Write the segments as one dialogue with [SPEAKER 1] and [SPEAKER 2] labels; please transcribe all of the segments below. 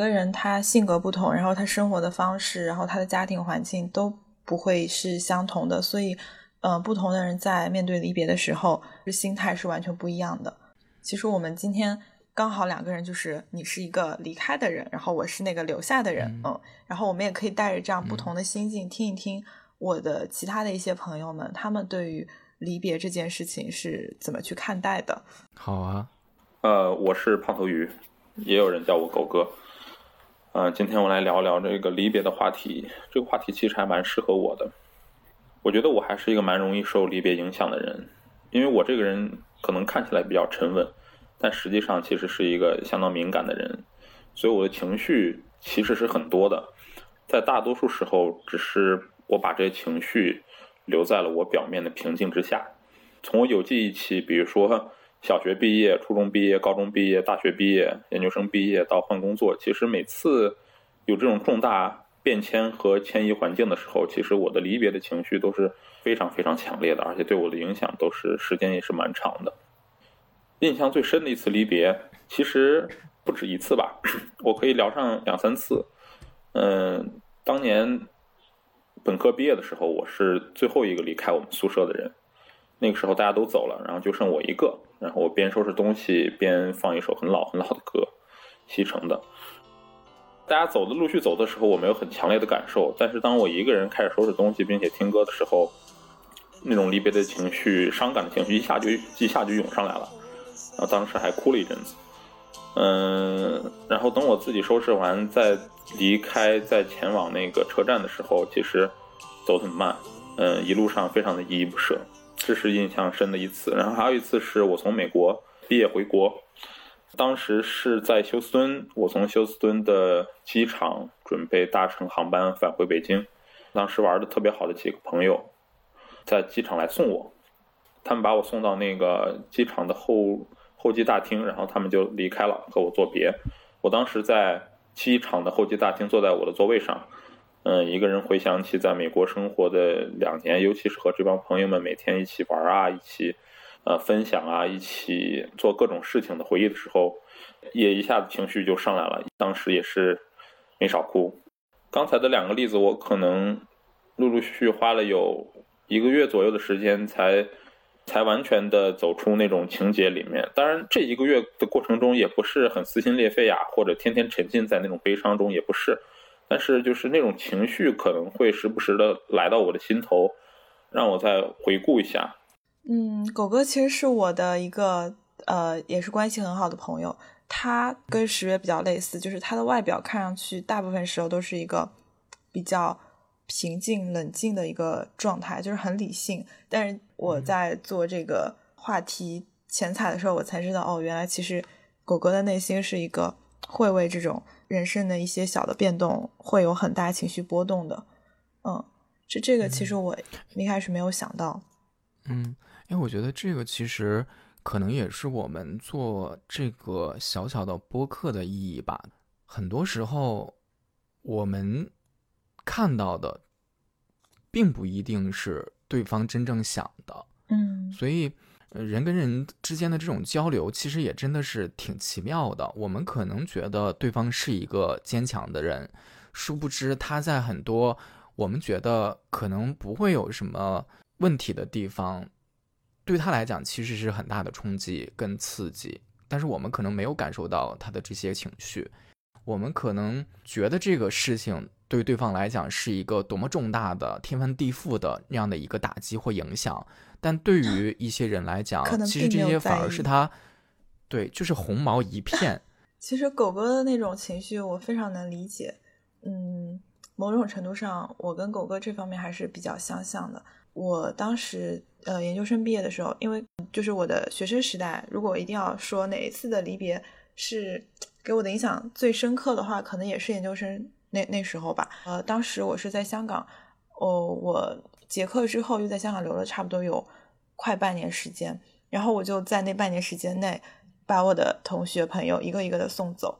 [SPEAKER 1] 个人他性格不同，然后他生活的方式，然后他的家庭环境都不会是相同的，所以，呃，不同的人在面对离别的时候，心态是完全不一样的。其实我们今天刚好两个人，就是你是一个离开的人，然后我是那个留下的人，嗯，然后我们也可以带着这样不同的心境，听一听我的其他的一些朋友们，他们对于离别这件事情是怎么去看待的。
[SPEAKER 2] 好啊，
[SPEAKER 3] 呃，我是胖头鱼，也有人叫我狗哥。嗯，今天我来聊聊这个离别的话题。这个话题其实还蛮适合我的。我觉得我还是一个蛮容易受离别影响的人，因为我这个人可能看起来比较沉稳，但实际上其实是一个相当敏感的人，所以我的情绪其实是很多的。在大多数时候，只是我把这些情绪留在了我表面的平静之下。从我有记忆起，比如说。小学毕业、初中毕业、高中毕业、大学毕业、研究生毕业到换工作，其实每次有这种重大变迁和迁移环境的时候，其实我的离别的情绪都是非常非常强烈的，而且对我的影响都是时间也是蛮长的。印象最深的一次离别，其实不止一次吧，我可以聊上两三次。嗯，当年本科毕业的时候，我是最后一个离开我们宿舍的人。那个时候大家都走了，然后就剩我一个。然后我边收拾东西边放一首很老很老的歌，西城的。大家走的陆续走的时候，我没有很强烈的感受。但是当我一个人开始收拾东西并且听歌的时候，那种离别的情绪、伤感的情绪一下就一下就涌上来了。然后当时还哭了一阵子。嗯，然后等我自己收拾完再离开、再前往那个车站的时候，其实走很慢。嗯，一路上非常的依依不舍。这是印象深的一次，然后还有一次是我从美国毕业回国，当时是在休斯敦，我从休斯敦的机场准备搭乘航班返回北京，当时玩的特别好的几个朋友，在机场来送我，他们把我送到那个机场的候候机大厅，然后他们就离开了，和我作别。我当时在机场的候机大厅，坐在我的座位上。嗯，一个人回想起在美国生活的两年，尤其是和这帮朋友们每天一起玩啊，一起呃分享啊，一起做各种事情的回忆的时候，也一下子情绪就上来了。当时也是没少哭。刚才的两个例子，我可能陆陆续续花了有一个月左右的时间，才才完全的走出那种情节里面。当然，这一个月的过程中，也不是很撕心裂肺呀，或者天天沉浸在那种悲伤中，也不是。但是就是那种情绪可能会时不时的来到我的心头，让我再回顾一下。
[SPEAKER 1] 嗯，狗哥其实是我的一个呃，也是关系很好的朋友。他跟十月比较类似，就是他的外表看上去大部分时候都是一个比较平静冷静的一个状态，就是很理性。但是我在做这个话题前采的时候，我才知道哦，原来其实狗哥的内心是一个会为这种。人生的一些小的变动会有很大情绪波动的，嗯，这这个其实我一开始没有想到，
[SPEAKER 2] 嗯，因为我觉得这个其实可能也是我们做这个小小的播客的意义吧。很多时候我们看到的并不一定是对方真正想的，
[SPEAKER 1] 嗯，
[SPEAKER 2] 所以。人跟人之间的这种交流，其实也真的是挺奇妙的。我们可能觉得对方是一个坚强的人，殊不知他在很多我们觉得可能不会有什么问题的地方，对他来讲其实是很大的冲击跟刺激。但是我们可能没有感受到他的这些情绪，我们可能觉得这个事情对对方来讲是一个多么重大的天翻地覆的那样的一个打击或影响。但对于一些人来讲，其实这些反而是他，对，就是红毛一片。
[SPEAKER 1] 其实狗哥的那种情绪，我非常能理解。嗯，某种程度上，我跟狗哥这方面还是比较相像的。我当时呃研究生毕业的时候，因为就是我的学生时代，如果一定要说哪一次的离别是给我的影响最深刻的话，可能也是研究生那那时候吧。呃，当时我是在香港，哦，我。结课之后又在香港留了差不多有快半年时间，然后我就在那半年时间内把我的同学朋友一个一个的送走。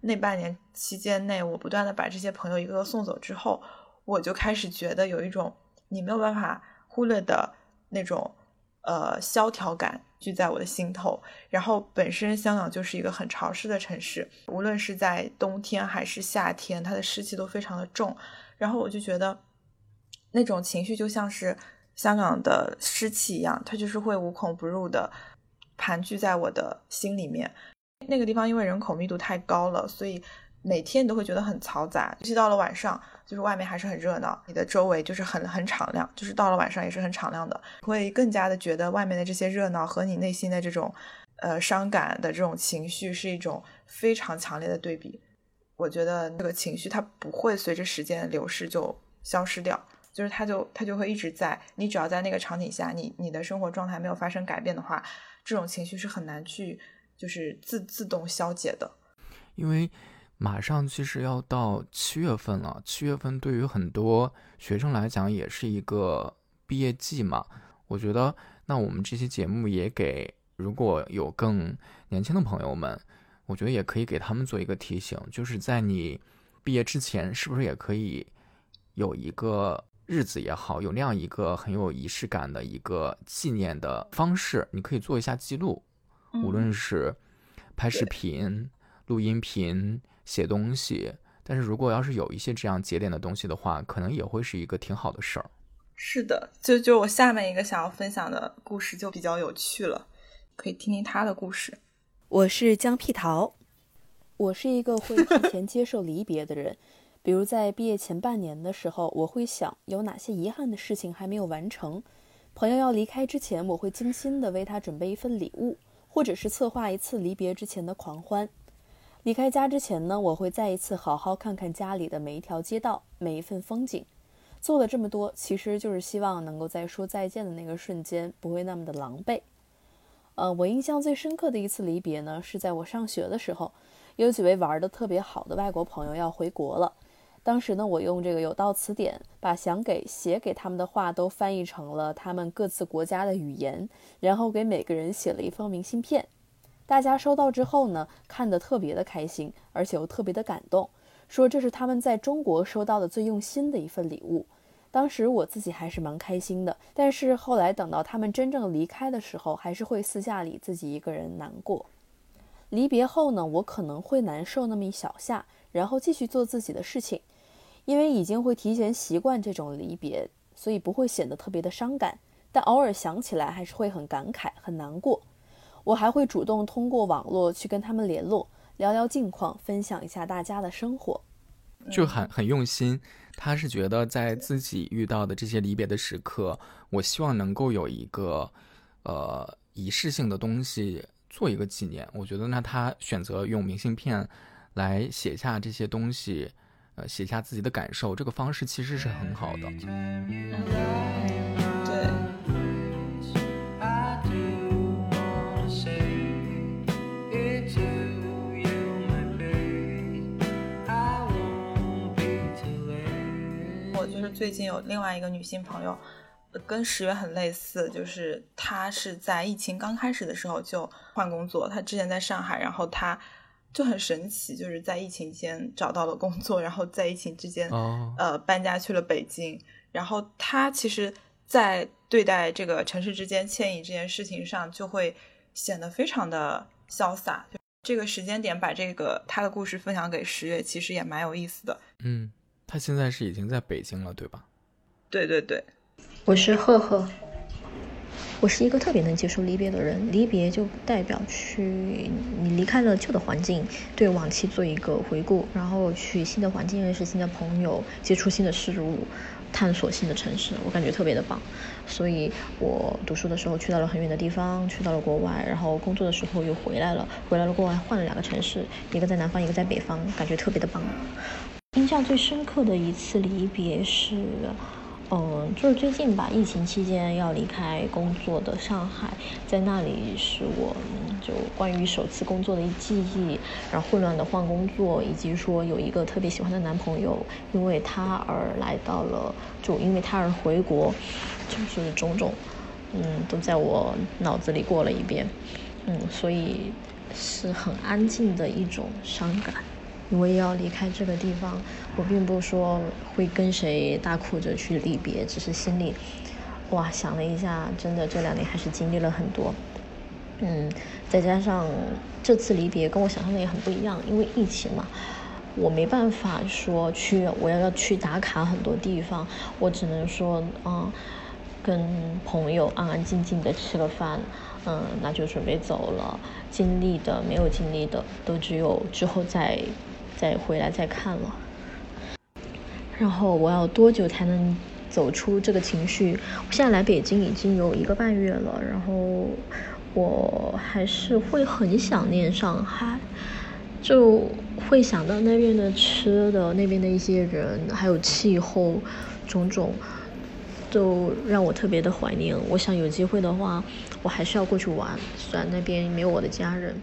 [SPEAKER 1] 那半年期间内，我不断的把这些朋友一个个送走之后，我就开始觉得有一种你没有办法忽略的那种呃萧条感聚在我的心头。然后本身香港就是一个很潮湿的城市，无论是在冬天还是夏天，它的湿气都非常的重。然后我就觉得那种情绪就像是香港的湿气一样，它就是会无孔不入的盘踞在我的心里面。那个地方因为人口密度太高了，所以每天你都会觉得很嘈杂。尤其到了晚上，就是外面还是很热闹，你的周围就是很很敞亮，就是到了晚上也是很敞亮的，会更加的觉得外面的这些热闹和你内心的这种呃伤感的这种情绪是一种非常强烈的对比。我觉得这个情绪它不会随着时间的流逝就消失掉，就是它就它就会一直在。你只要在那个场景下，你你的生活状态没有发生改变的话，这种情绪是很难去就是自自动消解的。
[SPEAKER 2] 因为马上其实要到七月份了，七月份对于很多学生来讲也是一个毕业季嘛。我觉得那我们这期节目也给如果有更年轻的朋友们。我觉得也可以给他们做一个提醒，就是在你毕业之前，是不是也可以有一个日子也好，有那样一个很有仪式感的一个纪念的方式，你可以做一下记录，无论是拍视频、录音频、写东西。但是如果要是有一些这样节点的东西的话，可能也会是一个挺好的事儿。
[SPEAKER 1] 是的，就就我下面一个想要分享的故事就比较有趣了，可以听听他的故事。
[SPEAKER 4] 我是江屁桃，我是一个会提前接受离别的人。比如在毕业前半年的时候，我会想有哪些遗憾的事情还没有完成。朋友要离开之前，我会精心的为他准备一份礼物，或者是策划一次离别之前的狂欢。离开家之前呢，我会再一次好好看看家里的每一条街道，每一份风景。做了这么多，其实就是希望能够在说再见的那个瞬间，不会那么的狼狈。呃，我印象最深刻的一次离别呢，是在我上学的时候，有几位玩的特别好的外国朋友要回国了。当时呢，我用这个有道词典把想给写给他们的话都翻译成了他们各自国家的语言，然后给每个人写了一封明信片。大家收到之后呢，看得特别的开心，而且又特别的感动，说这是他们在中国收到的最用心的一份礼物。当时我自己还是蛮开心的，但是后来等到他们真正离开的时候，还是会私下里自己一个人难过。离别后呢，我可能会难受那么一小下，然后继续做自己的事情，因为已经会提前习惯这种离别，所以不会显得特别的伤感。但偶尔想起来，还是会很感慨、很难过。我还会主动通过网络去跟他们联络，聊聊近况，分享一下大家的生活，
[SPEAKER 2] 就很很用心。他是觉得在自己遇到的这些离别的时刻，我希望能够有一个，呃，仪式性的东西做一个纪念。我觉得那他选择用明信片来写下这些东西，呃，写下自己的感受，这个方式其实是很好的。
[SPEAKER 1] 我就是最近有另外一个女性朋友，跟十月很类似，就是她是在疫情刚开始的时候就换工作。她之前在上海，然后她就很神奇，就是在疫情间找到了工作，然后在疫情之间，呃，搬家去了北京。然后他其实，在对待这个城市之间迁移这件事情上，就会显得非常的潇洒。这个时间点把这个他的故事分享给十月，其实也蛮有意思的。
[SPEAKER 2] 嗯。他现在是已经在北京了，对吧？
[SPEAKER 1] 对对对，
[SPEAKER 5] 我是赫赫。我是一个特别能接受离别的人，离别就代表去你离开了旧的环境，对往期做一个回顾，然后去新的环境认识新的朋友，接触新的事物，探索新的城市，我感觉特别的棒。所以我读书的时候去到了很远的地方，去到了国外，然后工作的时候又回来了，回来了国外换了两个城市，一个在南方，一个在北方，感觉特别的棒。印象最深刻的一次离别是，嗯，就是最近吧，疫情期间要离开工作的上海，在那里是我就关于首次工作的记忆，然后混乱的换工作，以及说有一个特别喜欢的男朋友，因为他而来到了，就因为他而回国，就是种种，嗯，都在我脑子里过了一遍，嗯，所以是很安静的一种伤感。我也要离开这个地方，我并不说会跟谁大哭着去离别，只是心里，哇，想了一下，真的这两年还是经历了很多。嗯，再加上这次离别跟我想象的也很不一样，因为疫情嘛，我没办法说去我要要去打卡很多地方，我只能说嗯，跟朋友安安静静的吃个饭，嗯，那就准备走了。经历的没有经历的，都只有之后再再回来再看了。然后我要多久才能走出这个情绪？我现在来北京已经有一个半月了，然后我还是会很想念上海，就会想到那边的吃的、那边的一些人，还有气候，种种，都让我特别的怀念。我想有机会的话，我还是要过去玩，虽然那边没有我的家人。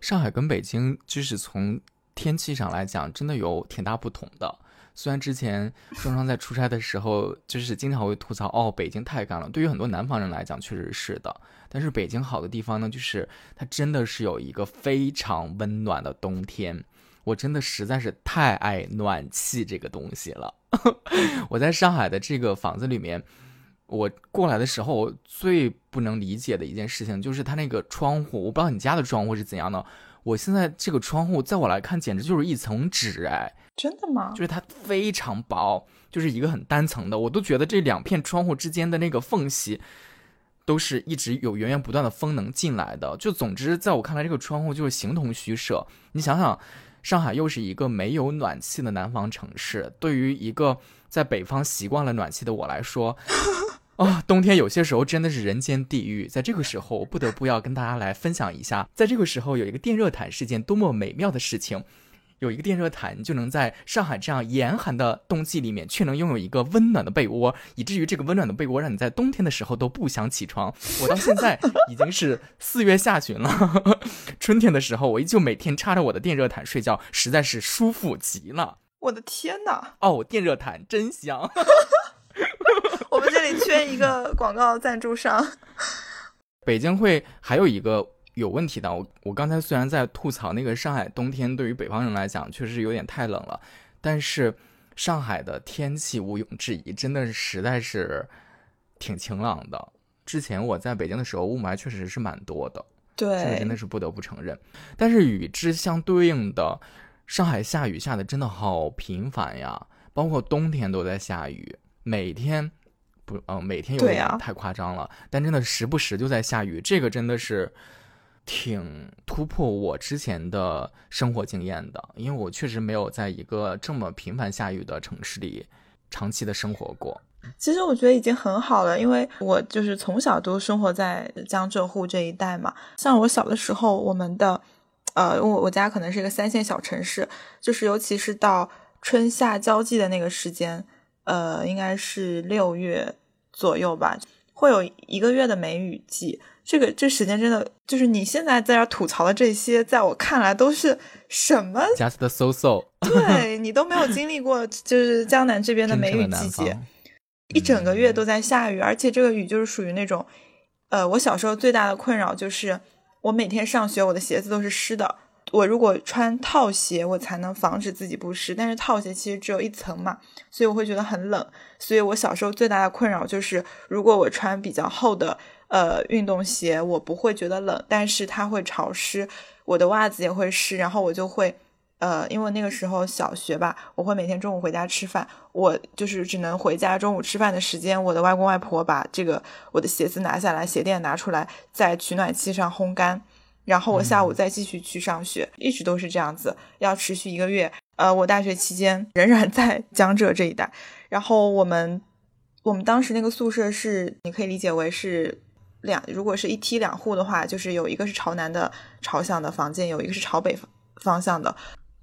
[SPEAKER 2] 上海跟北京就是从天气上来讲，真的有挺大不同的。虽然之前双双在出差的时候，就是经常会吐槽哦，北京太干了。对于很多南方人来讲，确实是的。但是北京好的地方呢，就是它真的是有一个非常温暖的冬天。我真的实在是太爱暖气这个东西了。我在上海的这个房子里面，我过来的时候，最不能理解的一件事情就是它那个窗户。我不知道你家的窗户是怎样的。我现在这个窗户，在我来看，简直就是一层纸哎。
[SPEAKER 1] 真的吗？
[SPEAKER 2] 就是它非常薄，就是一个很单层的，我都觉得这两片窗户之间的那个缝隙，都是一直有源源不断的风能进来的。就总之，在我看来，这个窗户就是形同虚设。你想想，上海又是一个没有暖气的南方城市，对于一个在北方习惯了暖气的我来说，啊，冬天有些时候真的是人间地狱。在这个时候，我不得不要跟大家来分享一下，在这个时候有一个电热毯是件多么美妙的事情。有一个电热毯，就能在上海这样严寒的冬季里面，却能拥有一个温暖的被窝，以至于这个温暖的被窝让你在冬天的时候都不想起床。我到现在已经是四月下旬了，春天的时候我依旧每天插着我的电热毯睡觉，实在是舒服极了。
[SPEAKER 1] 我的天哪！
[SPEAKER 2] 哦，电热毯真香。
[SPEAKER 1] 我们这里缺一个广告赞助商。
[SPEAKER 2] 北京会还有一个。有问题的，我我刚才虽然在吐槽那个上海冬天，对于北方人来讲确实有点太冷了，但是上海的天气毋庸置疑，真的是实在是挺晴朗的。之前我在北京的时候，雾霾确实是蛮多的，
[SPEAKER 1] 对，
[SPEAKER 2] 这个真的是不得不承认。但是与之相对应的，上海下雨下的真的好频繁呀，包括冬天都在下雨，每天不，嗯，每天有点太夸张了，但真的时不时就在下雨，这个真的是。挺突破我之前的生活经验的，因为我确实没有在一个这么频繁下雨的城市里长期的生活过。
[SPEAKER 1] 其实我觉得已经很好了，因为我就是从小都生活在江浙沪这一带嘛。像我小的时候，我们的呃，我我家可能是一个三线小城市，就是尤其是到春夏交际的那个时间，呃，应该是六月左右吧，会有一个月的梅雨季。这个这时间真的就是你现在在这吐槽的这些，在我看来都是什么
[SPEAKER 2] ？Just so so。
[SPEAKER 1] 对你都没有经历过，就是江南这边的梅雨季节，一整个月都在下雨，而且这个雨就是属于那种，呃，我小时候最大的困扰就是我每天上学，我的鞋子都是湿的。我如果穿套鞋，我才能防止自己不湿，但是套鞋其实只有一层嘛，所以我会觉得很冷。所以我小时候最大的困扰就是，如果我穿比较厚的。呃，运动鞋我不会觉得冷，但是它会潮湿，我的袜子也会湿，然后我就会，呃，因为那个时候小学吧，我会每天中午回家吃饭，我就是只能回家中午吃饭的时间，我的外公外婆把这个我的鞋子拿下来，鞋垫拿出来，在取暖器上烘干，然后我下午再继续去上学，一直都是这样子，要持续一个月。呃，我大学期间仍然在 江浙这一带，然后我们我们当时那个宿舍是，你可以理解为是。两如果是一梯两户的话，就是有一个是朝南的朝向的房间，有一个是朝北方向的。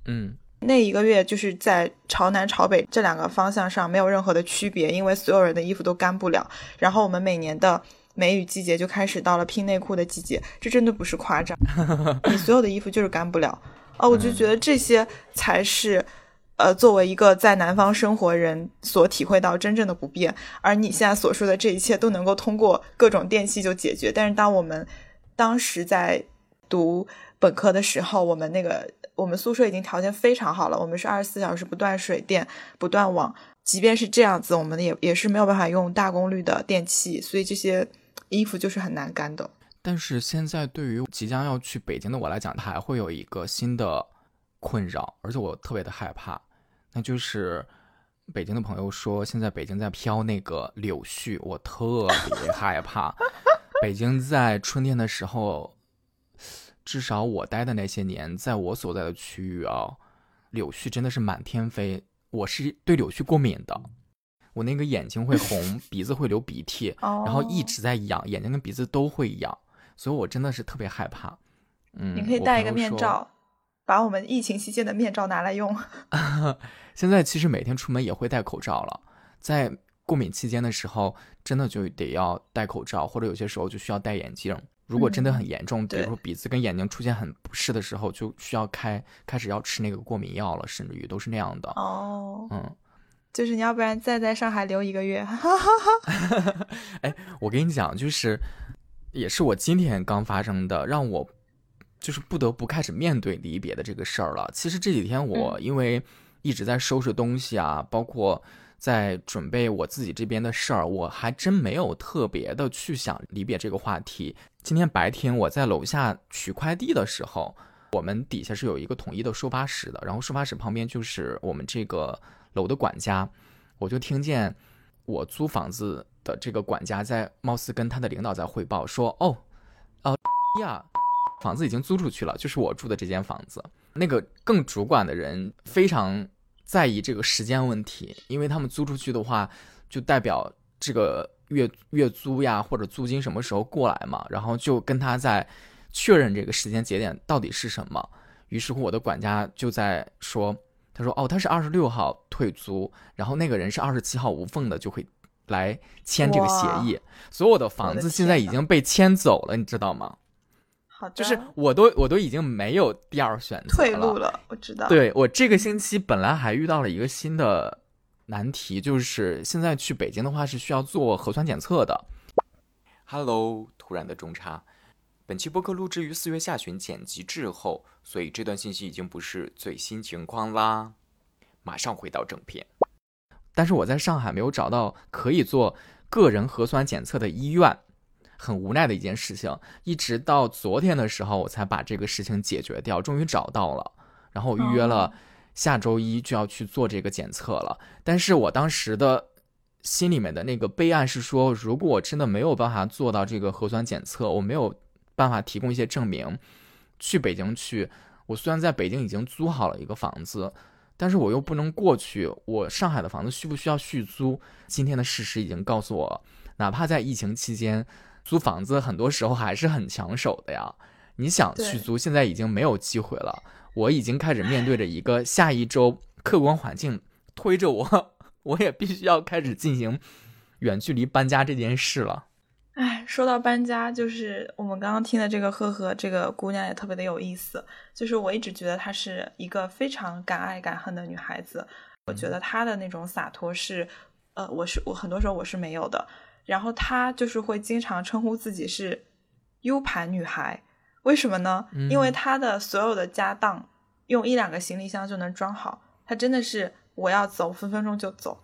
[SPEAKER 2] 嗯，
[SPEAKER 1] 那一个月就是在朝南朝北这两个方向上没有任何的区别，因为所有人的衣服都干不了。然后我们每年的梅雨季节就开始到了拼内裤的季节，这真的不是夸张，你所有的衣服就是干不了。哦，我就觉得这些才是。呃，作为一个在南方生活人所体会到真正的不便，而你现在所说的这一切都能够通过各种电器就解决。但是当我们当时在读本科的时候，我们那个我们宿舍已经条件非常好了，我们是二十四小时不断水电、不断网。即便是这样子，我们也也是没有办法用大功率的电器，所以这些衣服就是很难干的。
[SPEAKER 2] 但是现在对于即将要去北京的我来讲，它还会有一个新的困扰，而且我特别的害怕，那就是北京的朋友说现在北京在飘那个柳絮，我特别害怕。北京在春天的时候，至少我待的那些年，在我所在的区域啊，柳絮真的是满天飞。我是对柳絮过敏的。我那个眼睛会红，鼻子会流鼻涕，然后一直在痒，眼睛跟鼻子都会痒，所以我真的是特别害怕。嗯，
[SPEAKER 1] 你可以戴一个面罩，把我们疫情期间的面罩拿来用。
[SPEAKER 2] 现在其实每天出门也会戴口罩了，在过敏期间的时候，真的就得要戴口罩，或者有些时候就需要戴眼镜。如果真的很严重，比如说鼻子跟眼睛出现很不适的时候，就需要开开始要吃那个过敏药了，甚至于都是那样的。
[SPEAKER 1] 哦，
[SPEAKER 2] 嗯。
[SPEAKER 1] 就是你要不然再在上海留一个月。
[SPEAKER 2] 哈哈哈哎，我跟你讲，就是也是我今天刚发生的，让我就是不得不开始面对离别的这个事儿了。其实这几天我因为一直在收拾东西啊，包括在准备我自己这边的事儿，我还真没有特别的去想离别这个话题。今天白天我在楼下取快递的时候，我们底下是有一个统一的收发室的，然后收发室旁边就是我们这个。楼的管家，我就听见我租房子的这个管家在貌似跟他的领导在汇报说：“哦，哦呀，房子已经租出去了，就是我住的这间房子。那个更主管的人非常在意这个时间问题，因为他们租出去的话，就代表这个月月租呀或者租金什么时候过来嘛，然后就跟他在确认这个时间节点到底是什么。于是乎，我的管家就在说。”他说：“哦，他是二十六号退租，然后那个人是二十七号无缝的就会来签这个协议。所有的房子现在已经被签走了，你知道吗？
[SPEAKER 1] 好的，
[SPEAKER 2] 就是我都我都已经没有第二选择
[SPEAKER 1] 退路了。我知道，
[SPEAKER 2] 对我这个星期本来还遇到了一个新的难题，就是现在去北京的话是需要做核酸检测的。Hello，突然的中插。”本期播客录制于四月下旬，剪辑滞后，所以这段信息已经不是最新情况啦。马上回到正片。但是我在上海没有找到可以做个人核酸检测的医院，很无奈的一件事情。一直到昨天的时候，我才把这个事情解决掉，终于找到了。然后我预约了下周一就要去做这个检测了。但是我当时的心里面的那个备案是说，如果我真的没有办法做到这个核酸检测，我没有。办法提供一些证明，去北京去。我虽然在北京已经租好了一个房子，但是我又不能过去。我上海的房子需不需要续租？今天的事实已经告诉我，哪怕在疫情期间租房子，很多时候还是很抢手的呀。你想续租，现在已经没有机会了。我已经开始面对着一个下一周客观环境推着我，我也必须要开始进行远距离搬家这件事了。
[SPEAKER 1] 哎，说到搬家，就是我们刚刚听的这个赫赫这个姑娘也特别的有意思。就是我一直觉得她是一个非常敢爱敢恨的女孩子。我觉得她的那种洒脱是，呃，我是我很多时候我是没有的。然后她就是会经常称呼自己是 U 盘女孩，为什么呢？因为她的所有的家当用一两个行李箱就能装好。她真的是我要走分分钟就走。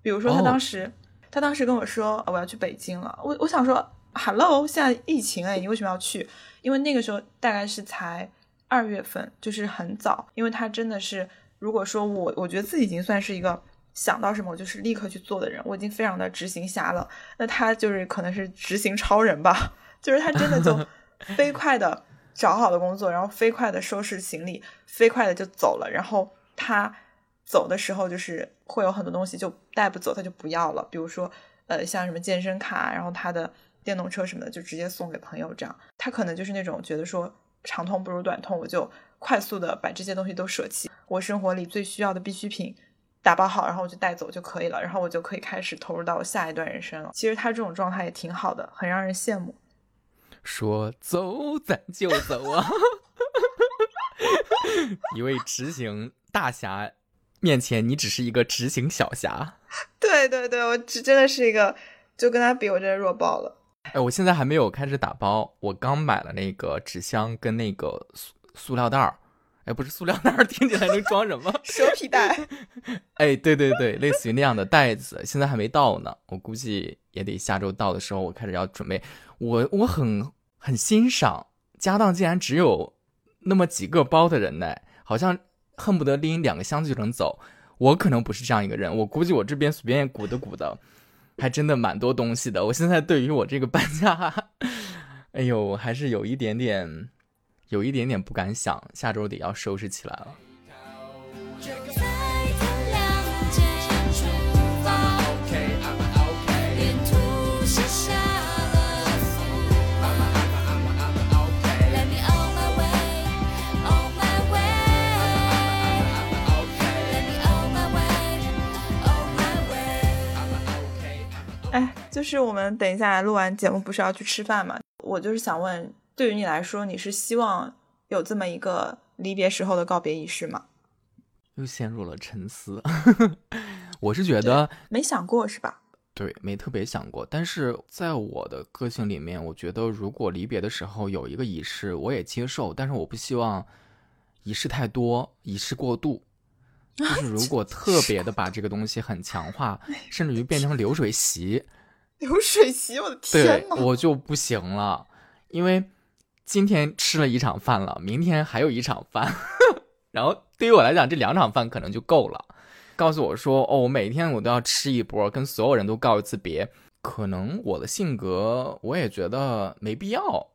[SPEAKER 1] 比如说她当时。他当时跟我说：“我要去北京了。”我我想说：“Hello，现在疫情哎，你为什么要去？”因为那个时候大概是才二月份，就是很早。因为他真的是，如果说我我觉得自己已经算是一个想到什么我就是立刻去做的人，我已经非常的执行侠了。那他就是可能是执行超人吧，就是他真的就 飞快的找好了工作，然后飞快的收拾行李，飞快的就走了。然后他。走的时候就是会有很多东西就带不走，他就不要了。比如说，呃，像什么健身卡，然后他的电动车什么的，就直接送给朋友。这样，他可能就是那种觉得说长痛不如短痛，我就快速的把这些东西都舍弃。我生活里最需要的必需品打包好，然后我就带走就可以了，然后我就可以开始投入到下一段人生了。其实他这种状态也挺好的，很让人羡慕。
[SPEAKER 2] 说走咱就走啊！一位执行大侠。面前你只是一个执行小侠，
[SPEAKER 1] 对对对，我只真的是一个，就跟他比，我真的弱爆了。
[SPEAKER 2] 哎，我现在还没有开始打包，我刚买了那个纸箱跟那个塑塑料袋儿，哎，不是塑料袋儿，听起来能装什么？
[SPEAKER 1] 蛇皮袋。
[SPEAKER 2] 哎，对对对，类似于那样的袋子，现在还没到呢，我估计也得下周到的时候，我开始要准备。我我很很欣赏家当竟然只有那么几个包的人呢，好像恨不得拎两个箱子就能走。我可能不是这样一个人，我估计我这边随便鼓的鼓的，还真的蛮多东西的。我现在对于我这个搬家，哎呦，还是有一点点，有一点点不敢想，下周得要收拾起来了。
[SPEAKER 1] 就是我们等一下录完节目，不是要去吃饭嘛？我就是想问，对于你来说，你是希望有这么一个离别时候的告别仪式吗？
[SPEAKER 2] 又陷入了沉思。我是觉得
[SPEAKER 1] 没想过是吧？
[SPEAKER 2] 对，没特别想过。但是在我的个性里面，我觉得如果离别的时候有一个仪式，我也接受。但是我不希望仪式太多，仪式过度。就是如果 特别的把这个东西很强化，甚至于变成流水席，
[SPEAKER 1] 流水席，我的天
[SPEAKER 2] 呐，我就不行了，因为今天吃了一场饭了，明天还有一场饭，然后对于我来讲，这两场饭可能就够了。告诉我说，哦，我每天我都要吃一波，跟所有人都告一次别，可能我的性格我也觉得没必要，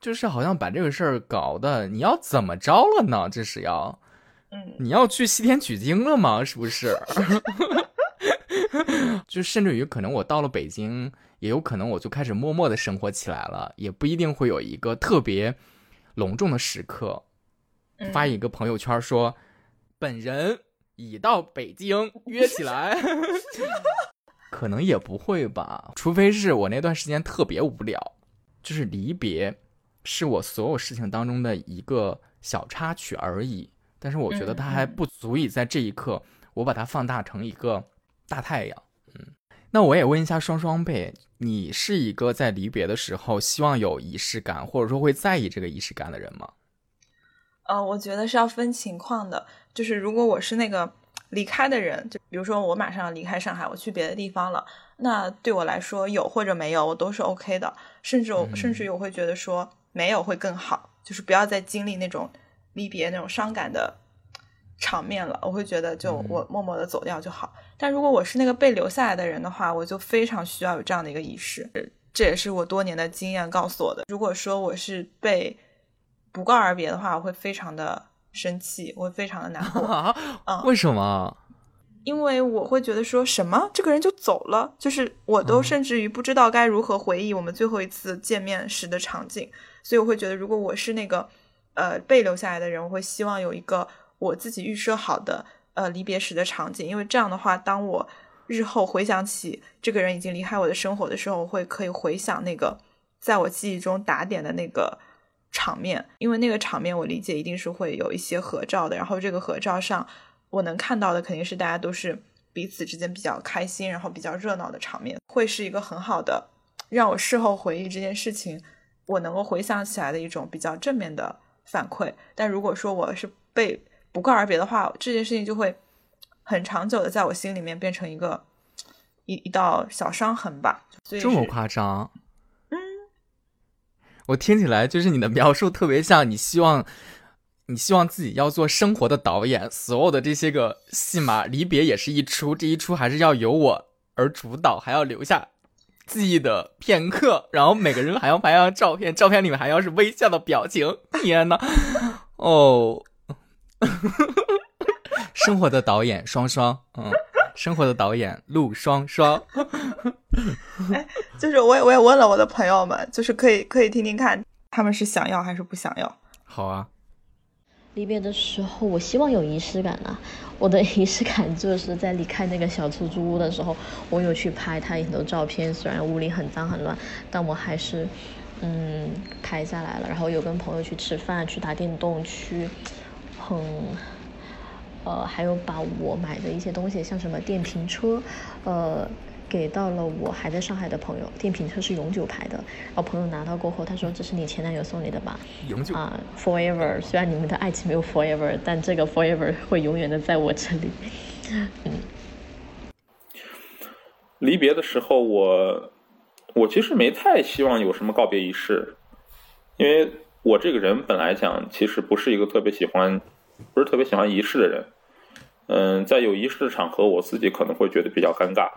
[SPEAKER 2] 就是好像把这个事儿搞的，你要怎么着了呢？这是要。嗯你要去西天取经了吗？是不是？就甚至于可能我到了北京，也有可能我就开始默默的生活起来了，也不一定会有一个特别隆重的时刻，发一个朋友圈说本人已到北京，约起来。可能也不会吧，除非是我那段时间特别无聊，就是离别是我所有事情当中的一个小插曲而已。但是我觉得它还不足以在这一刻，我把它放大成一个大太阳。嗯，那我也问一下双双呗，你是一个在离别的时候希望有仪式感，或者说会在意这个仪式感的人吗？
[SPEAKER 1] 呃，我觉得是要分情况的。就是如果我是那个离开的人，就比如说我马上要离开上海，我去别的地方了，那对我来说有或者没有，我都是 OK 的。甚至我甚至于我会觉得说没有会更好，就是不要再经历那种。离别那种伤感的场面了，我会觉得就我默默的走掉就好。但如果我是那个被留下来的人的话，我就非常需要有这样的一个仪式。这也是我多年的经验告诉我的。如果说我是被不告而别的话，我会非常的生气，我会非常的难过。
[SPEAKER 2] 啊？为什么？
[SPEAKER 1] 因为我会觉得说什么这个人就走了，就是我都甚至于不知道该如何回忆我们最后一次见面时的场景。所以我会觉得，如果我是那个。呃，被留下来的人，我会希望有一个我自己预设好的呃离别时的场景，因为这样的话，当我日后回想起这个人已经离开我的生活的时候，我会可以回想那个在我记忆中打点的那个场面，因为那个场面我理解一定是会有一些合照的，然后这个合照上我能看到的肯定是大家都是彼此之间比较开心，然后比较热闹的场面，会是一个很好的让我事后回忆这件事情，我能够回想起来的一种比较正面的。反馈，但如果说我是被不告而别的话，这件事情就会很长久的在我心里面变成一个一一道小伤痕吧。
[SPEAKER 2] 这么夸张？
[SPEAKER 1] 嗯，
[SPEAKER 2] 我听起来就是你的描述特别像你希望你希望自己要做生活的导演，所有的这些个戏码离别也是一出，这一出还是要由我而主导，还要留下。记忆的片刻，然后每个人还要拍张照片，照片里面还要是微笑的表情。天呐，哦，生活的导演双双，嗯，生活的导演陆双双。
[SPEAKER 1] 哎，就是我也我也问了我的朋友们，就是可以可以听听看他们是想要还是不想要。
[SPEAKER 2] 好啊。
[SPEAKER 5] 离别的时候，我希望有仪式感啊。我的 仪式感就是在离开那个小出租屋的时候，我有去拍他很多照片。虽然屋里很脏很乱，但我还是嗯拍下来了。然后有跟朋友去吃饭，去打电动，去很呃，还有把我买的一些东西，像什么电瓶车，呃。给到了我还在上海的朋友，电瓶车是永久牌的。然后朋友拿到过后，他说：“这是你前男友送你的吧？”
[SPEAKER 2] 永久
[SPEAKER 5] 啊，forever。虽然你们的爱情没有 forever，但这个 forever 会永远的在我这里。嗯。
[SPEAKER 3] 离别的时候，我我其实没太希望有什么告别仪式，因为我这个人本来讲其实不是一个特别喜欢，不是特别喜欢仪式的人。嗯，在有仪式的场合，我自己可能会觉得比较尴尬。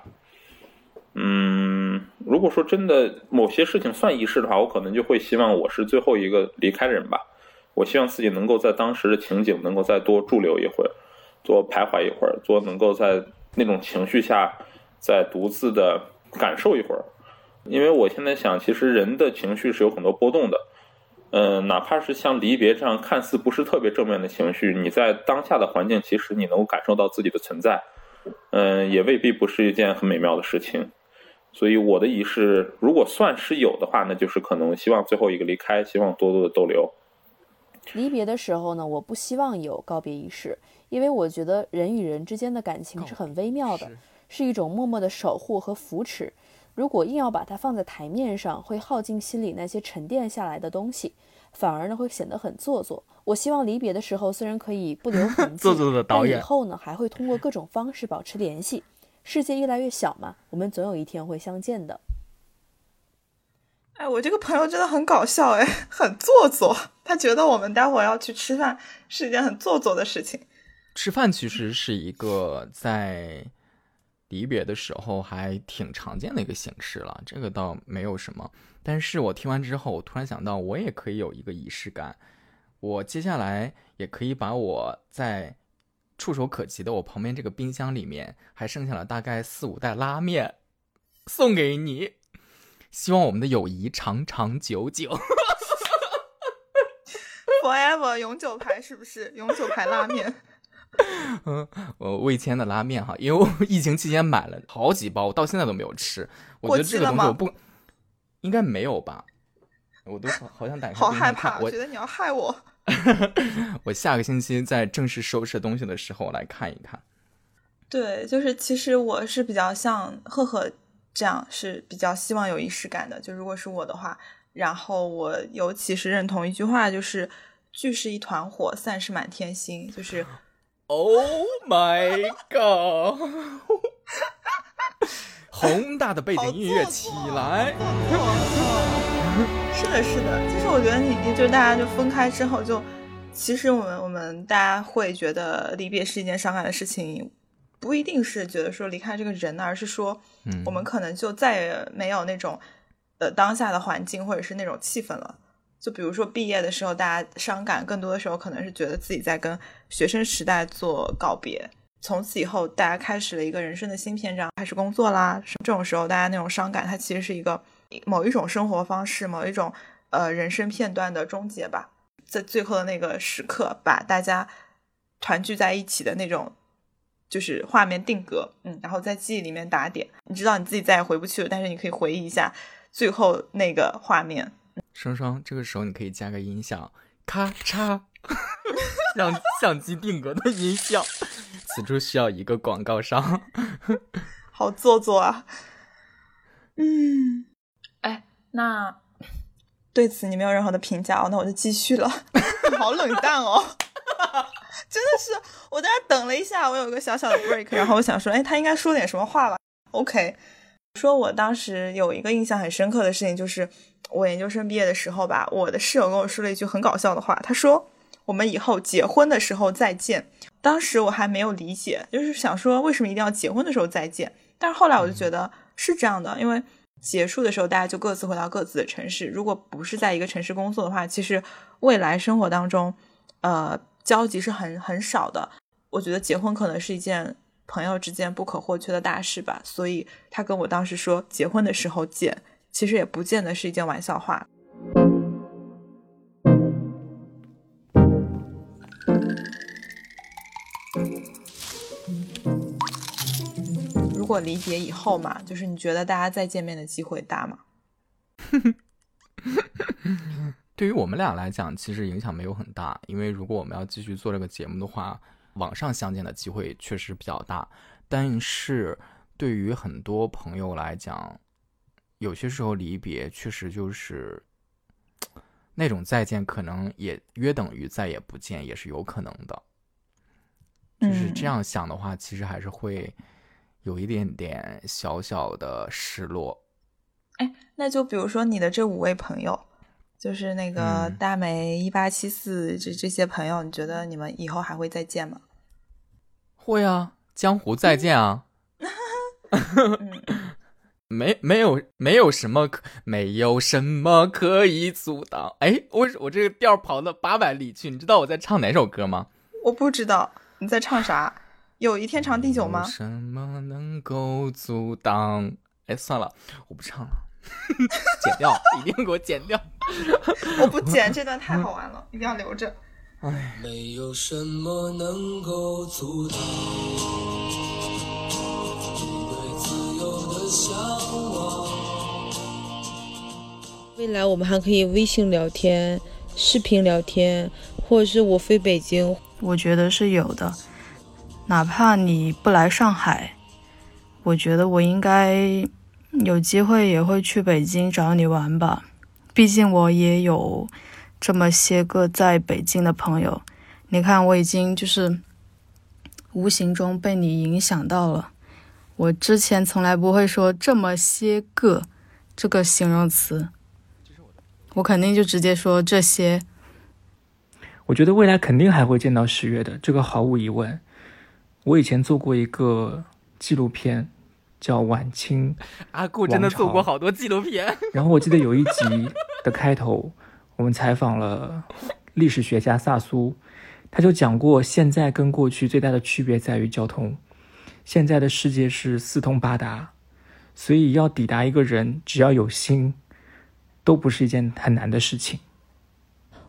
[SPEAKER 3] 嗯，如果说真的某些事情算仪式的话，我可能就会希望我是最后一个离开的人吧。我希望自己能够在当时的情景能够再多驻留一会儿，多徘徊一会儿，多能够在那种情绪下再独自的感受一会儿。因为我现在想，其实人的情绪是有很多波动的。嗯，哪怕是像离别这样看似不是特别正面的情绪，你在当下的环境，其实你能够感受到自己的存在。嗯，也未必不是一件很美妙的事情。所以我的仪式，如果算是有的话，那就是可能希望最后一个离开，希望多多的逗留。
[SPEAKER 4] 离别的时候呢，我不希望有告别仪式，因为我觉得人与人之间的感情是很微妙的，是一种默默的守护和扶持。如果硬要把它放在台面上，会耗尽心里那些沉淀下来的东西，反而呢会显得很做作。我希望离别的时候，虽然可以不留痕 迹，但以后呢还会通过各种方式保持联系。世界越来越小嘛，我们总有一天会相见的。
[SPEAKER 1] 哎，我这个朋友真的很搞笑，哎，很做作。他觉得我们待会儿要去吃饭是一件很做作的事情。
[SPEAKER 2] 吃饭其实是一个在离别的时候还挺常见的一个形式了，这个倒没有什么。但是我听完之后，我突然想到，我也可以有一个仪式感。我接下来也可以把我在。触手可及的，我旁边这个冰箱里面还剩下了大概四五袋拉面，送给你。希望我们的友谊长长久久。
[SPEAKER 1] Forever 永久牌是不是？永久牌拉面。
[SPEAKER 2] 嗯，我味千的拉面哈，因为我疫情期间买了好几包，我到现在都没有吃。我觉得这个东西我不应该没有吧？我都好想打开
[SPEAKER 1] 好害怕，
[SPEAKER 2] 我
[SPEAKER 1] 觉得你要害我。
[SPEAKER 2] 我下个星期在正式收拾东西的时候来看一看。
[SPEAKER 1] 对，就是其实我是比较像赫赫这样，是比较希望有仪式感的。就如果是我的话，然后我尤其是认同一句话，就是“聚是一团火，散是满天星”。就是
[SPEAKER 2] Oh my God！宏大的背景音乐起来。
[SPEAKER 1] 是的，是的，就是我觉得你，就大家就分开之后，就其实我们我们大家会觉得离别是一件伤感的事情，不一定是觉得说离开这个人，而是说，我们可能就再也没有那种呃当下的环境或者是那种气氛了。就比如说毕业的时候，大家伤感，更多的时候可能是觉得自己在跟学生时代做告别，从此以后大家开始了一个人生的新篇章，开始工作啦，这种时候大家那种伤感，它其实是一个。某一种生活方式，某一种呃人生片段的终结吧，在最后的那个时刻，把大家团聚在一起的那种，就是画面定格，嗯，然后在记忆里面打点。你知道你自己再也回不去了，但是你可以回忆一下最后那个画面。
[SPEAKER 2] 双双，这个时候你可以加个音效，咔嚓，让相机定格的音效。此处需要一个广告商。
[SPEAKER 1] 好做作啊，嗯。哎，那 对此你没有任何的评价哦，那我就继续了。好冷淡哦，真的是，我在那等了一下，我有一个小小的 break，然后我想说，哎，他应该说点什么话吧？OK，说我当时有一个印象很深刻的事情，就是我研究生毕业的时候吧，我的室友跟我说了一句很搞笑的话，他说我们以后结婚的时候再见。当时我还没有理解，就是想说为什么一定要结婚的时候再见？但是后来我就觉得是这样的，因为。结束的时候，大家就各自回到各自的城市。如果不是在一个城市工作的话，其实未来生活当中，呃，交集是很很少的。我觉得结婚可能是一件朋友之间不可或缺的大事吧。所以他跟我当时说结婚的时候见，其实也不见得是一件玩笑话。如果离别以后嘛，就是你觉得大家再见面的机会大吗？
[SPEAKER 2] 对于我们俩来讲，其实影响没有很大，因为如果我们要继续做这个节目的话，网上相见的机会确实比较大。但是对于很多朋友来讲，有些时候离别确实就是那种再见，可能也约等于再也不见，也是有可能的。就是这样想的话，其实还是会。有一点点小小的失落，
[SPEAKER 1] 哎，那就比如说你的这五位朋友，就是那个大梅一八七四这这些朋友，你觉得你们以后还会再见吗？
[SPEAKER 2] 会啊，江湖再见啊！没没有没有什么可没有什么可以阻挡。哎，我我这个调跑到八百里去，你知道我在唱哪首歌吗？
[SPEAKER 1] 我不知道你在唱啥。有一天长地久吗？
[SPEAKER 2] 什么能够阻挡？哎，算了，我不唱了，剪掉，一定给我剪掉。
[SPEAKER 1] 我不剪，这段太好玩了，一定要留着。
[SPEAKER 2] 哎，
[SPEAKER 6] 没有什么能够阻挡你对自由的向往。
[SPEAKER 7] 未来我们还可以微信聊天、视频聊天，或者是我飞北京，
[SPEAKER 8] 我觉得是有的。哪怕你不来上海，我觉得我应该有机会也会去北京找你玩吧。毕竟我也有这么些个在北京的朋友。你看，我已经就是无形中被你影响到了。我之前从来不会说这么些个这个形容词，我肯定就直接说这些。
[SPEAKER 9] 我觉得未来肯定还会见到十月的，这个毫无疑问。我以前做过一个纪录片，叫《晚清》。
[SPEAKER 2] 阿顾真的做过好多纪录片。
[SPEAKER 9] 然后我记得有一集的开头，我们采访了历史学家萨苏，他就讲过，现在跟过去最大的区别在于交通。现在的世界是四通八达，所以要抵达一个人，只要有心，都不是一件很难的事情。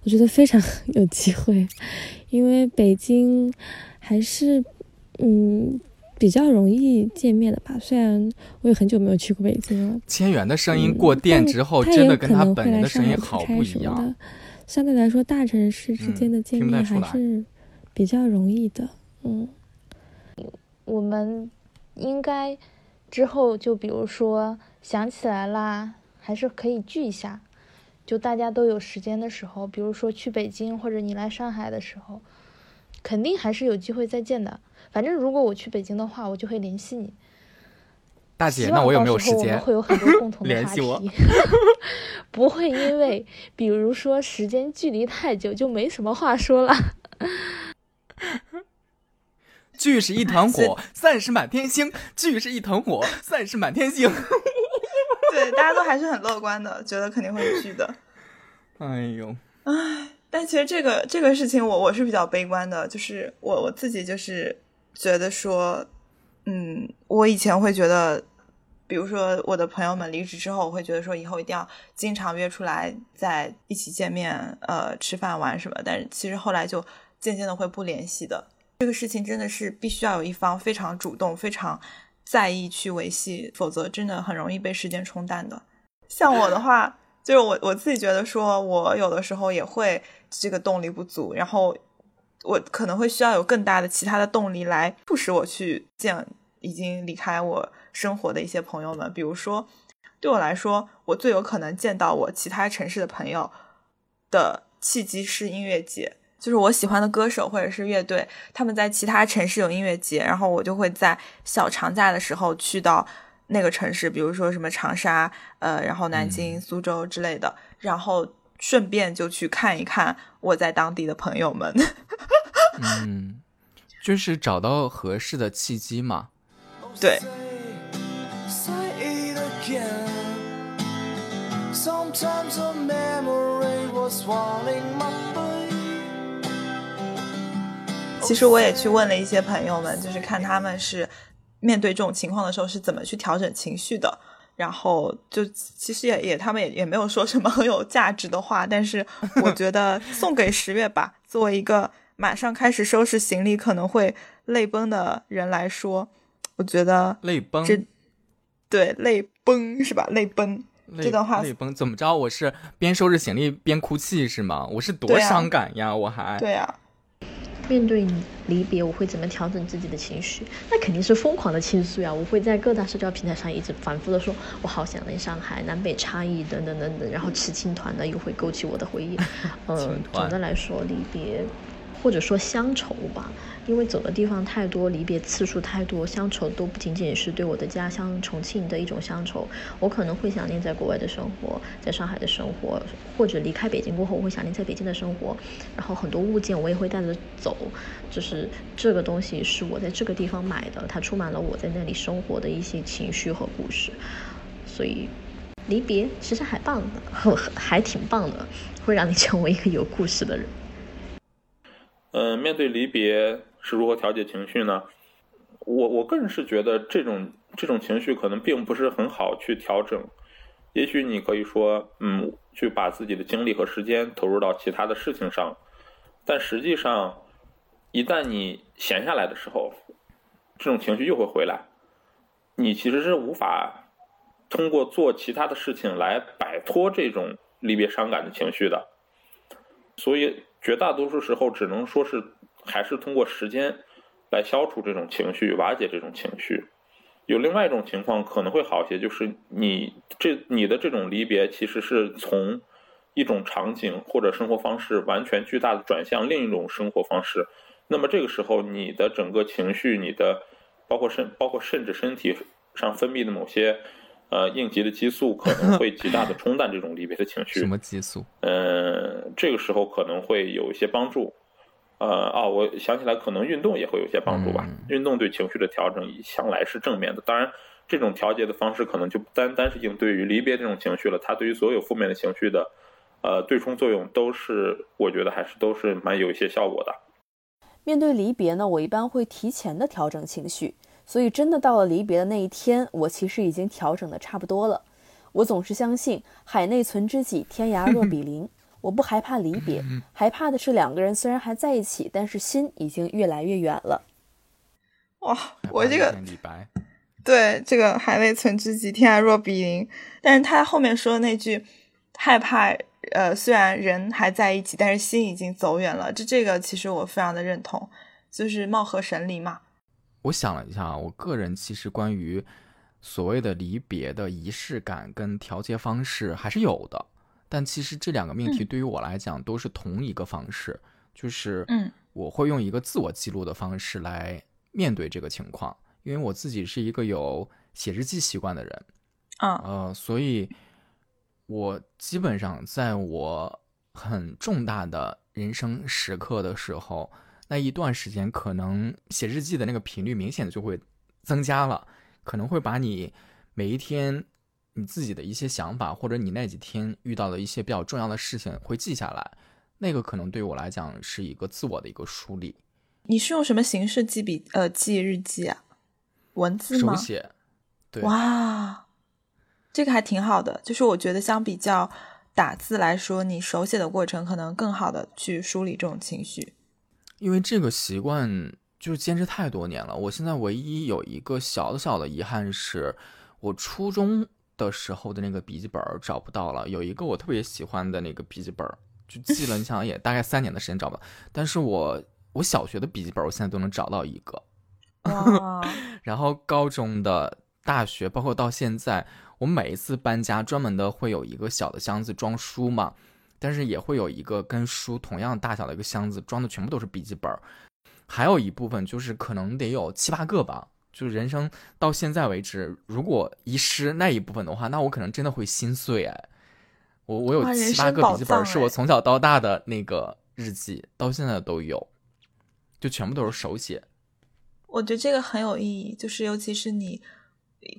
[SPEAKER 10] 我觉得非常有机会，因为北京还是。嗯，比较容易见面的吧。虽然我也很久没有去过北京了。
[SPEAKER 2] 千源的声音过电之后，真的跟他本人的声音好不一样。
[SPEAKER 10] 相对来说，大城市之间的见面还是比较容易的。嗯，
[SPEAKER 11] 我们应该之后就比如说想起来啦，还是可以聚一下。就大家都有时间的时候，比如说去北京或者你来上海的时候，肯定还是有机会再见的。反正如果我去北京的话，我就会联系你。
[SPEAKER 2] 大姐，那我有没有时间？
[SPEAKER 11] 会有很多共同的话题。不会因为，比如说时间距离太久就没什么话说了。
[SPEAKER 2] 聚是一团 火，散是满天星。聚是一团火，散是满天星。
[SPEAKER 1] 对，大家都还是很乐观的，觉得肯定会聚的。
[SPEAKER 2] 哎呦，
[SPEAKER 1] 唉，但其实这个这个事情，我我是比较悲观的，就是我我自己就是。觉得说，嗯，我以前会觉得，比如说我的朋友们离职之后，我会觉得说以后一定要经常约出来在一起见面，呃，吃饭玩什么。但是其实后来就渐渐的会不联系的。这个事情真的是必须要有一方非常主动、非常在意去维系，否则真的很容易被时间冲淡的。像我的话，就是我我自己觉得说，我有的时候也会这个动力不足，然后。我可能会需要有更大的其他的动力来促使我去见已经离开我生活的一些朋友们。比如说，对我来说，我最有可能见到我其他城市的朋友的契机是音乐节，就是我喜欢的歌手或者是乐队，他们在其他城市有音乐节，然后我就会在小长假的时候去到那个城市，比如说什么长沙、呃，然后南京、苏州之类的，然后。顺便就去看一看我在当地的朋友们，
[SPEAKER 2] 嗯，就是找到合适的契机嘛。
[SPEAKER 1] 对。其实我也去问了一些朋友们，就是看他们是面对这种情况的时候是怎么去调整情绪的。然后就其实也也他们也也没有说什么很有价值的话，但是我觉得 送给十月吧，作为一个马上开始收拾行李可能会泪崩的人来说，我觉得
[SPEAKER 2] 泪崩，
[SPEAKER 1] 这对泪崩是吧？泪崩这段话
[SPEAKER 2] 泪崩怎么着？我是边收拾行李边哭泣是吗？我是多伤感呀！我还
[SPEAKER 1] 对呀。
[SPEAKER 5] 面对离别，我会怎么调整自己的情绪？那肯定是疯狂的倾诉呀！我会在各大社交平台上一直反复的说，我好想念上海，南北差异等等等等。然后吃青团呢，又会勾起我的回忆。嗯，总的来说，离别或者说乡愁吧，因为走的地方太多，离别次数太多，乡愁都不仅仅是对我的家乡重庆的一种乡愁，我可能会想念在国外的生活，在上海的生活，或者离开北京过后，我会想念在北京的生活，然后很多物件我也会带着走，就是这个东西是我在这个地方买的，它充满了我在那里生活的一些情绪和故事，所以离别其实还棒的，还挺棒的，会让你成为一个有故事的人。
[SPEAKER 3] 嗯，面对离别是如何调节情绪呢？我我个人是觉得这种这种情绪可能并不是很好去调整。也许你可以说，嗯，去把自己的精力和时间投入到其他的事情上，但实际上，一旦你闲下来的时候，这种情绪又会回来。你其实是无法通过做其他的事情来摆脱这种离别伤感的情绪的，所以。绝大多数时候，只能说是还是通过时间来消除这种情绪，瓦解这种情绪。有另外一种情况可能会好些，就是你这你的这种离别，其实是从一种场景或者生活方式完全巨大的转向另一种生活方式。那么这个时候，你的整个情绪，你的包括甚包括甚至身体上分泌的某些。呃，应急的激素可能会极大的冲淡这种离别的情绪。
[SPEAKER 2] 什么激素？
[SPEAKER 3] 嗯，这个时候可能会有一些帮助。呃，啊，我想起来，可能运动也会有些帮助吧。运动对情绪的调整向来是正面的。当然，这种调节的方式可能就不单单是应对于离别这种情绪了，它对于所有负面的情绪的，呃，对冲作用都是，我觉得还是都是蛮有一些效果的。
[SPEAKER 4] 面对离别呢，我一般会提前的调整情绪。所以，真的到了离别的那一天，我其实已经调整的差不多了。我总是相信“海内存知己，天涯若比邻”。我不害怕离别，害怕的是两个人虽然还在一起，但是心已经越来越远了。
[SPEAKER 1] 哇，我这个对这个“海内存知己，天涯若比邻”，但是他后面说的那句“害怕”，呃，虽然人还在一起，但是心已经走远了。这这个其实我非常的认同，就是貌合神离嘛。
[SPEAKER 2] 我想了一下啊，我个人其实关于所谓的离别的仪式感跟调节方式还是有的，但其实这两个命题对于我来讲都是同一个方式，就是
[SPEAKER 1] 嗯，
[SPEAKER 2] 我会用一个自我记录的方式来面对这个情况，因为我自己是一个有写日记习惯的人，
[SPEAKER 1] 啊，
[SPEAKER 2] 呃，所以我基本上在我很重大的人生时刻的时候。那一段时间，可能写日记的那个频率明显的就会增加了，可能会把你每一天你自己的一些想法，或者你那几天遇到的一些比较重要的事情会记下来。那个可能对我来讲是一个自我的一个梳理。
[SPEAKER 1] 你是用什么形式记笔呃记日记啊？文字吗？
[SPEAKER 2] 手写。对。
[SPEAKER 1] 哇，这个还挺好的。就是我觉得相比较打字来说，你手写的过程可能更好的去梳理这种情绪。
[SPEAKER 2] 因为这个习惯就是坚持太多年了，我现在唯一有一个小小的遗憾是，我初中的时候的那个笔记本找不到了。有一个我特别喜欢的那个笔记本，就记了，你想也大概三年的时间找不到。但是我我小学的笔记本，我现在都能找到一个。然后高中的、大学，包括到现在，我每一次搬家，专门的会有一个小的箱子装书嘛。但是也会有一个跟书同样大小的一个箱子，装的全部都是笔记本还有一部分就是可能得有七八个吧。就人生到现在为止，如果遗失那一部分的话，那我可能真的会心碎哎。我我有七八个笔记本，是我从小到大的那个日记，到现在都有，就全部都是手写。
[SPEAKER 1] 我觉得这个很有意义，就是尤其是你。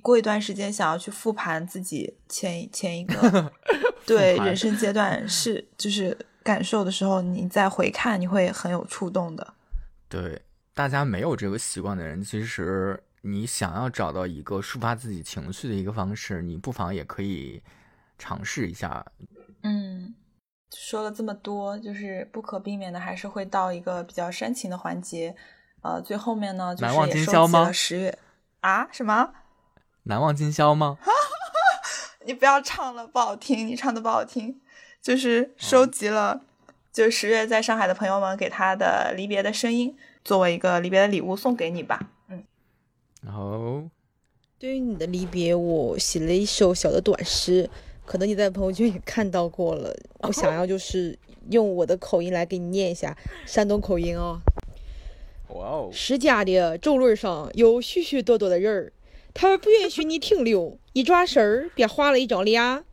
[SPEAKER 1] 过一段时间想要去复盘自己前前一个 对人生阶段是就是感受的时候，你再回看，你会很有触动的。
[SPEAKER 2] 对，大家没有这个习惯的人，其实你想要找到一个抒发自己情绪的一个方式，你不妨也可以尝试一下。
[SPEAKER 1] 嗯，说了这么多，就是不可避免的，还是会到一个比较煽情的环节。呃，最后面呢，就是也收集了十月啊什么？
[SPEAKER 2] 难忘今宵吗？
[SPEAKER 1] 你不要唱了，不好听。你唱的不好听。就是收集了，就十月在上海的朋友们给他的离别的声音，作为一个离别的礼物送给你吧。嗯。
[SPEAKER 2] 然后，
[SPEAKER 7] 对于你的离别，我写了一首小的短诗，可能你在朋友圈也看到过了。我想要就是用我的口音来给你念一下山东口音哦。
[SPEAKER 2] 哇哦！
[SPEAKER 7] 十佳的轴轮上有许许多多的人儿，他们不允许你停留，一转身儿便画了一张脸。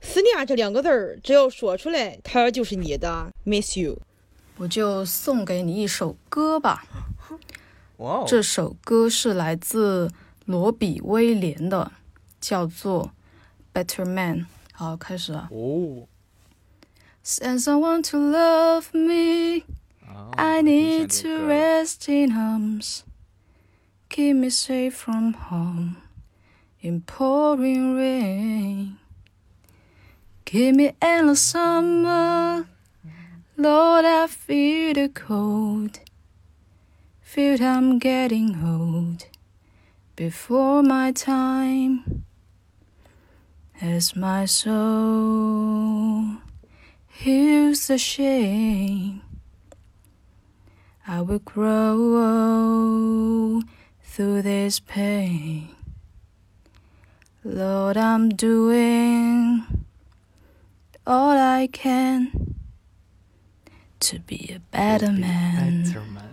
[SPEAKER 7] 思念这两个字儿，只要说出来，他就是你的。Miss you。
[SPEAKER 8] 我就送给你一首歌吧。这首歌是来自罗比威廉的，叫做《Better Man》。好，开始了。
[SPEAKER 2] 哦。
[SPEAKER 8] Send someone to love me.
[SPEAKER 2] 啊
[SPEAKER 8] I need to
[SPEAKER 2] 欢这歌
[SPEAKER 8] rest in arms. Keep me safe from home in pouring rain. Give me endless summer. Lord, I feel the cold. Feel I'm getting old before my time. As my soul heals the shame. I will grow through this pain. Lord, I'm doing all I can to be a better man.
[SPEAKER 2] Better man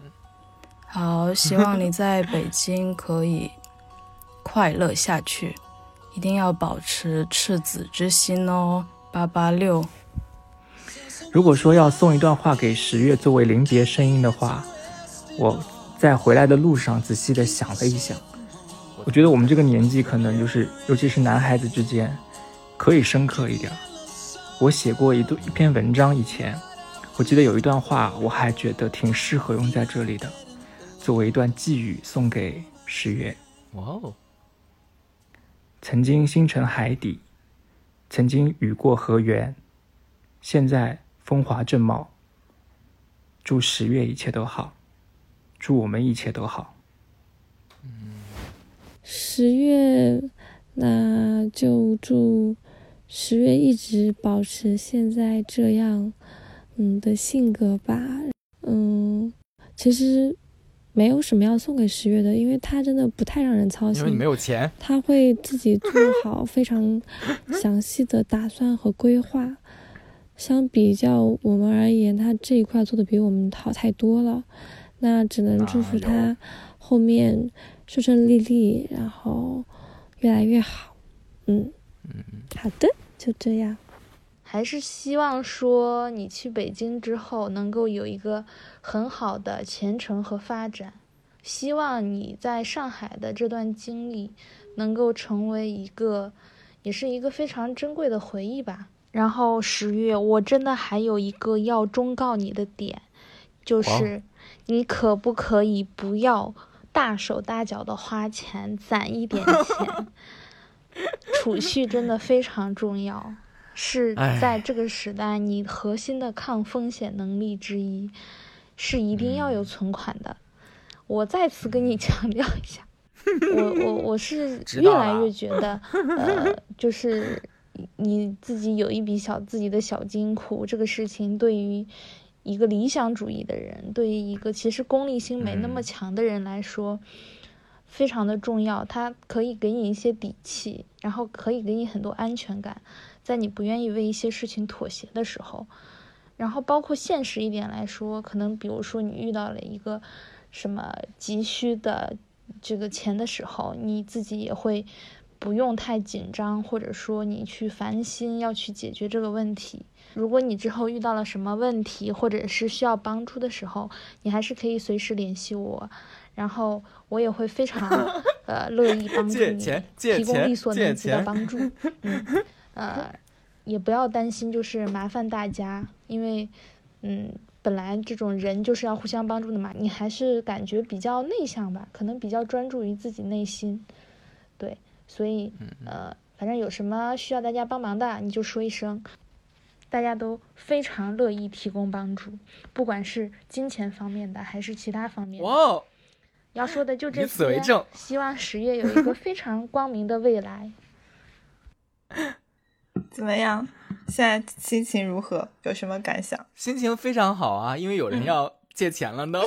[SPEAKER 8] 好，希望你在北京可以快乐下去，一定要保持赤子之心哦。八八六。
[SPEAKER 9] 如果说要送一段话给十月作为临别声音的话，我在回来的路上仔细的想了一想，我觉得我们这个年纪可能就是，尤其是男孩子之间，可以深刻一点。我写过一段一篇文章，以前我记得有一段话，我还觉得挺适合用在这里的，作为一段寄语送给十月。
[SPEAKER 2] 哇哦！
[SPEAKER 9] 曾经星辰海底，曾经雨过河源，现在风华正茂。祝十月一切都好，祝我们一切都好。
[SPEAKER 10] 十月，那就祝十月一直保持现在这样，嗯的性格吧。嗯，其实没有什么要送给十月的，因为他真的不太让人操心。
[SPEAKER 2] 因为你没有钱。
[SPEAKER 10] 他会自己做好非常详细的打算和规划。相比较我们而言，他这一块做的比我们好太多了。那只能祝福他后面顺顺利利，然后越来越好。嗯，好的，就这样。
[SPEAKER 11] 还是希望说你去北京之后能够有一个很好的前程和发展。希望你在上海的这段经历能够成为一个，也是一个非常珍贵的回忆吧。然后十月，我真的还有一个要忠告你的点，就是你可不可以不要大手大脚的花钱，攒一点钱，储蓄真的非常重要。是在这个时代，你核心的抗风险能力之一，是一定要有存款的。我再次跟你强调一下，我我我是越来越觉得，呃，就是你自己有一笔小自己的小金库，这个事情对于一个理想主义的人，对于一个其实功利心没那么强的人来说，非常的重要。它可以给你一些底气，然后可以给你很多安全感。在你不愿意为一些事情妥协的时候，然后包括现实一点来说，可能比如说你遇到了一个什么急需的这个钱的时候，你自己也会不用太紧张，或者说你去烦心要去解决这个问题。如果你之后遇到了什么问题，或者是需要帮助的时候，你还是可以随时联系我，然后我也会非常 呃乐意帮助你，提供力所能及的帮助。嗯。呃，也不要担心，就是麻烦大家，因为，嗯，本来这种人就是要互相帮助的嘛。你还是感觉比较内向吧，可能比较专注于自己内心，对，所以，呃，反正有什么需要大家帮忙的，你就说一声，大家都非常乐意提供帮助，不管是金钱方面的还是其他方面的。
[SPEAKER 2] 哇，
[SPEAKER 11] 要说的就这些。
[SPEAKER 2] 以此为证。
[SPEAKER 11] 希望十月有一个非常光明的未来。
[SPEAKER 1] 怎么样？现在心情如何？有什么感想？
[SPEAKER 2] 心情非常好啊，因为有人要借钱了呢。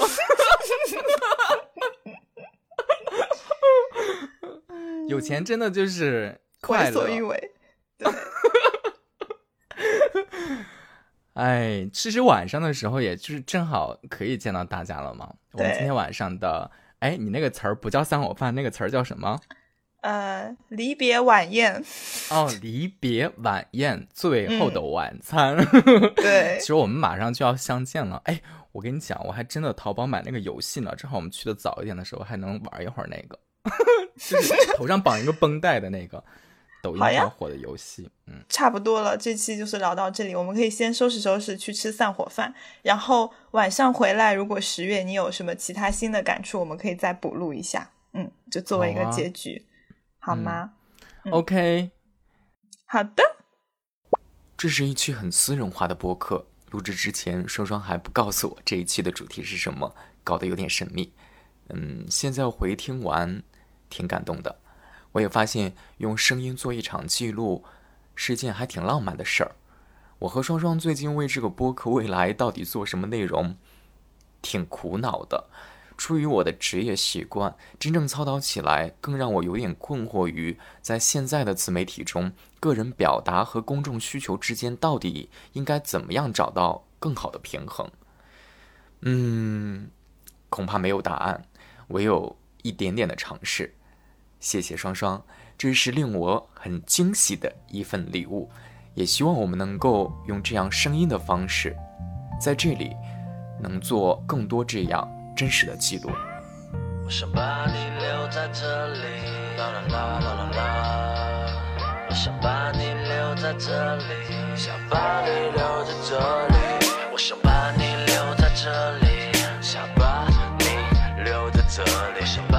[SPEAKER 2] 有钱真的就是快乐。
[SPEAKER 1] 为所欲为。
[SPEAKER 2] 哎，其实晚上的时候，也就是正好可以见到大家了嘛。我们今天晚上的，哎，你那个词儿不叫散伙饭，那个词儿叫什么？
[SPEAKER 1] 呃，离别晚宴。
[SPEAKER 2] 哦，离别晚宴，最后的晚餐。
[SPEAKER 1] 对，
[SPEAKER 2] 其实我们马上就要相见了。哎，我跟你讲，我还真的淘宝买那个游戏呢，正好我们去的早一点的时候，还能玩一会儿那个，就是头上绑一个绷带的那个。抖音上火的游戏，嗯，
[SPEAKER 1] 差不多了。这期就是聊到这里，我们可以先收拾收拾去吃散伙饭，然后晚上回来，如果十月你有什么其他新的感触，我们可以再补录一下，嗯，就作为一个结局，好吗
[SPEAKER 2] ？OK，
[SPEAKER 1] 好的。
[SPEAKER 2] 这是一期很私人化的播客，录制之前双双还不告诉我这一期的主题是什么，搞得有点神秘。嗯，现在回听完，挺感动的。我也发现用声音做一场记录是件还挺浪漫的事儿。我和双双最近为这个播客未来到底做什么内容，挺苦恼的。出于我的职业习惯，真正操刀起来更让我有点困惑于在现在的自媒体中，个人表达和公众需求之间到底应该怎么样找到更好的平衡。嗯，恐怕没有答案，唯有一点点的尝试。谢谢双双，这是令我很惊喜的一份礼物，也希望我们能够用这样声音的方式，在这里能做更多这样真实的记录。我想把你留在这里，啦啦啦啦啦啦。我想把你留在这里，想把你留在这里。我想把你留在这里，想把你留在这里。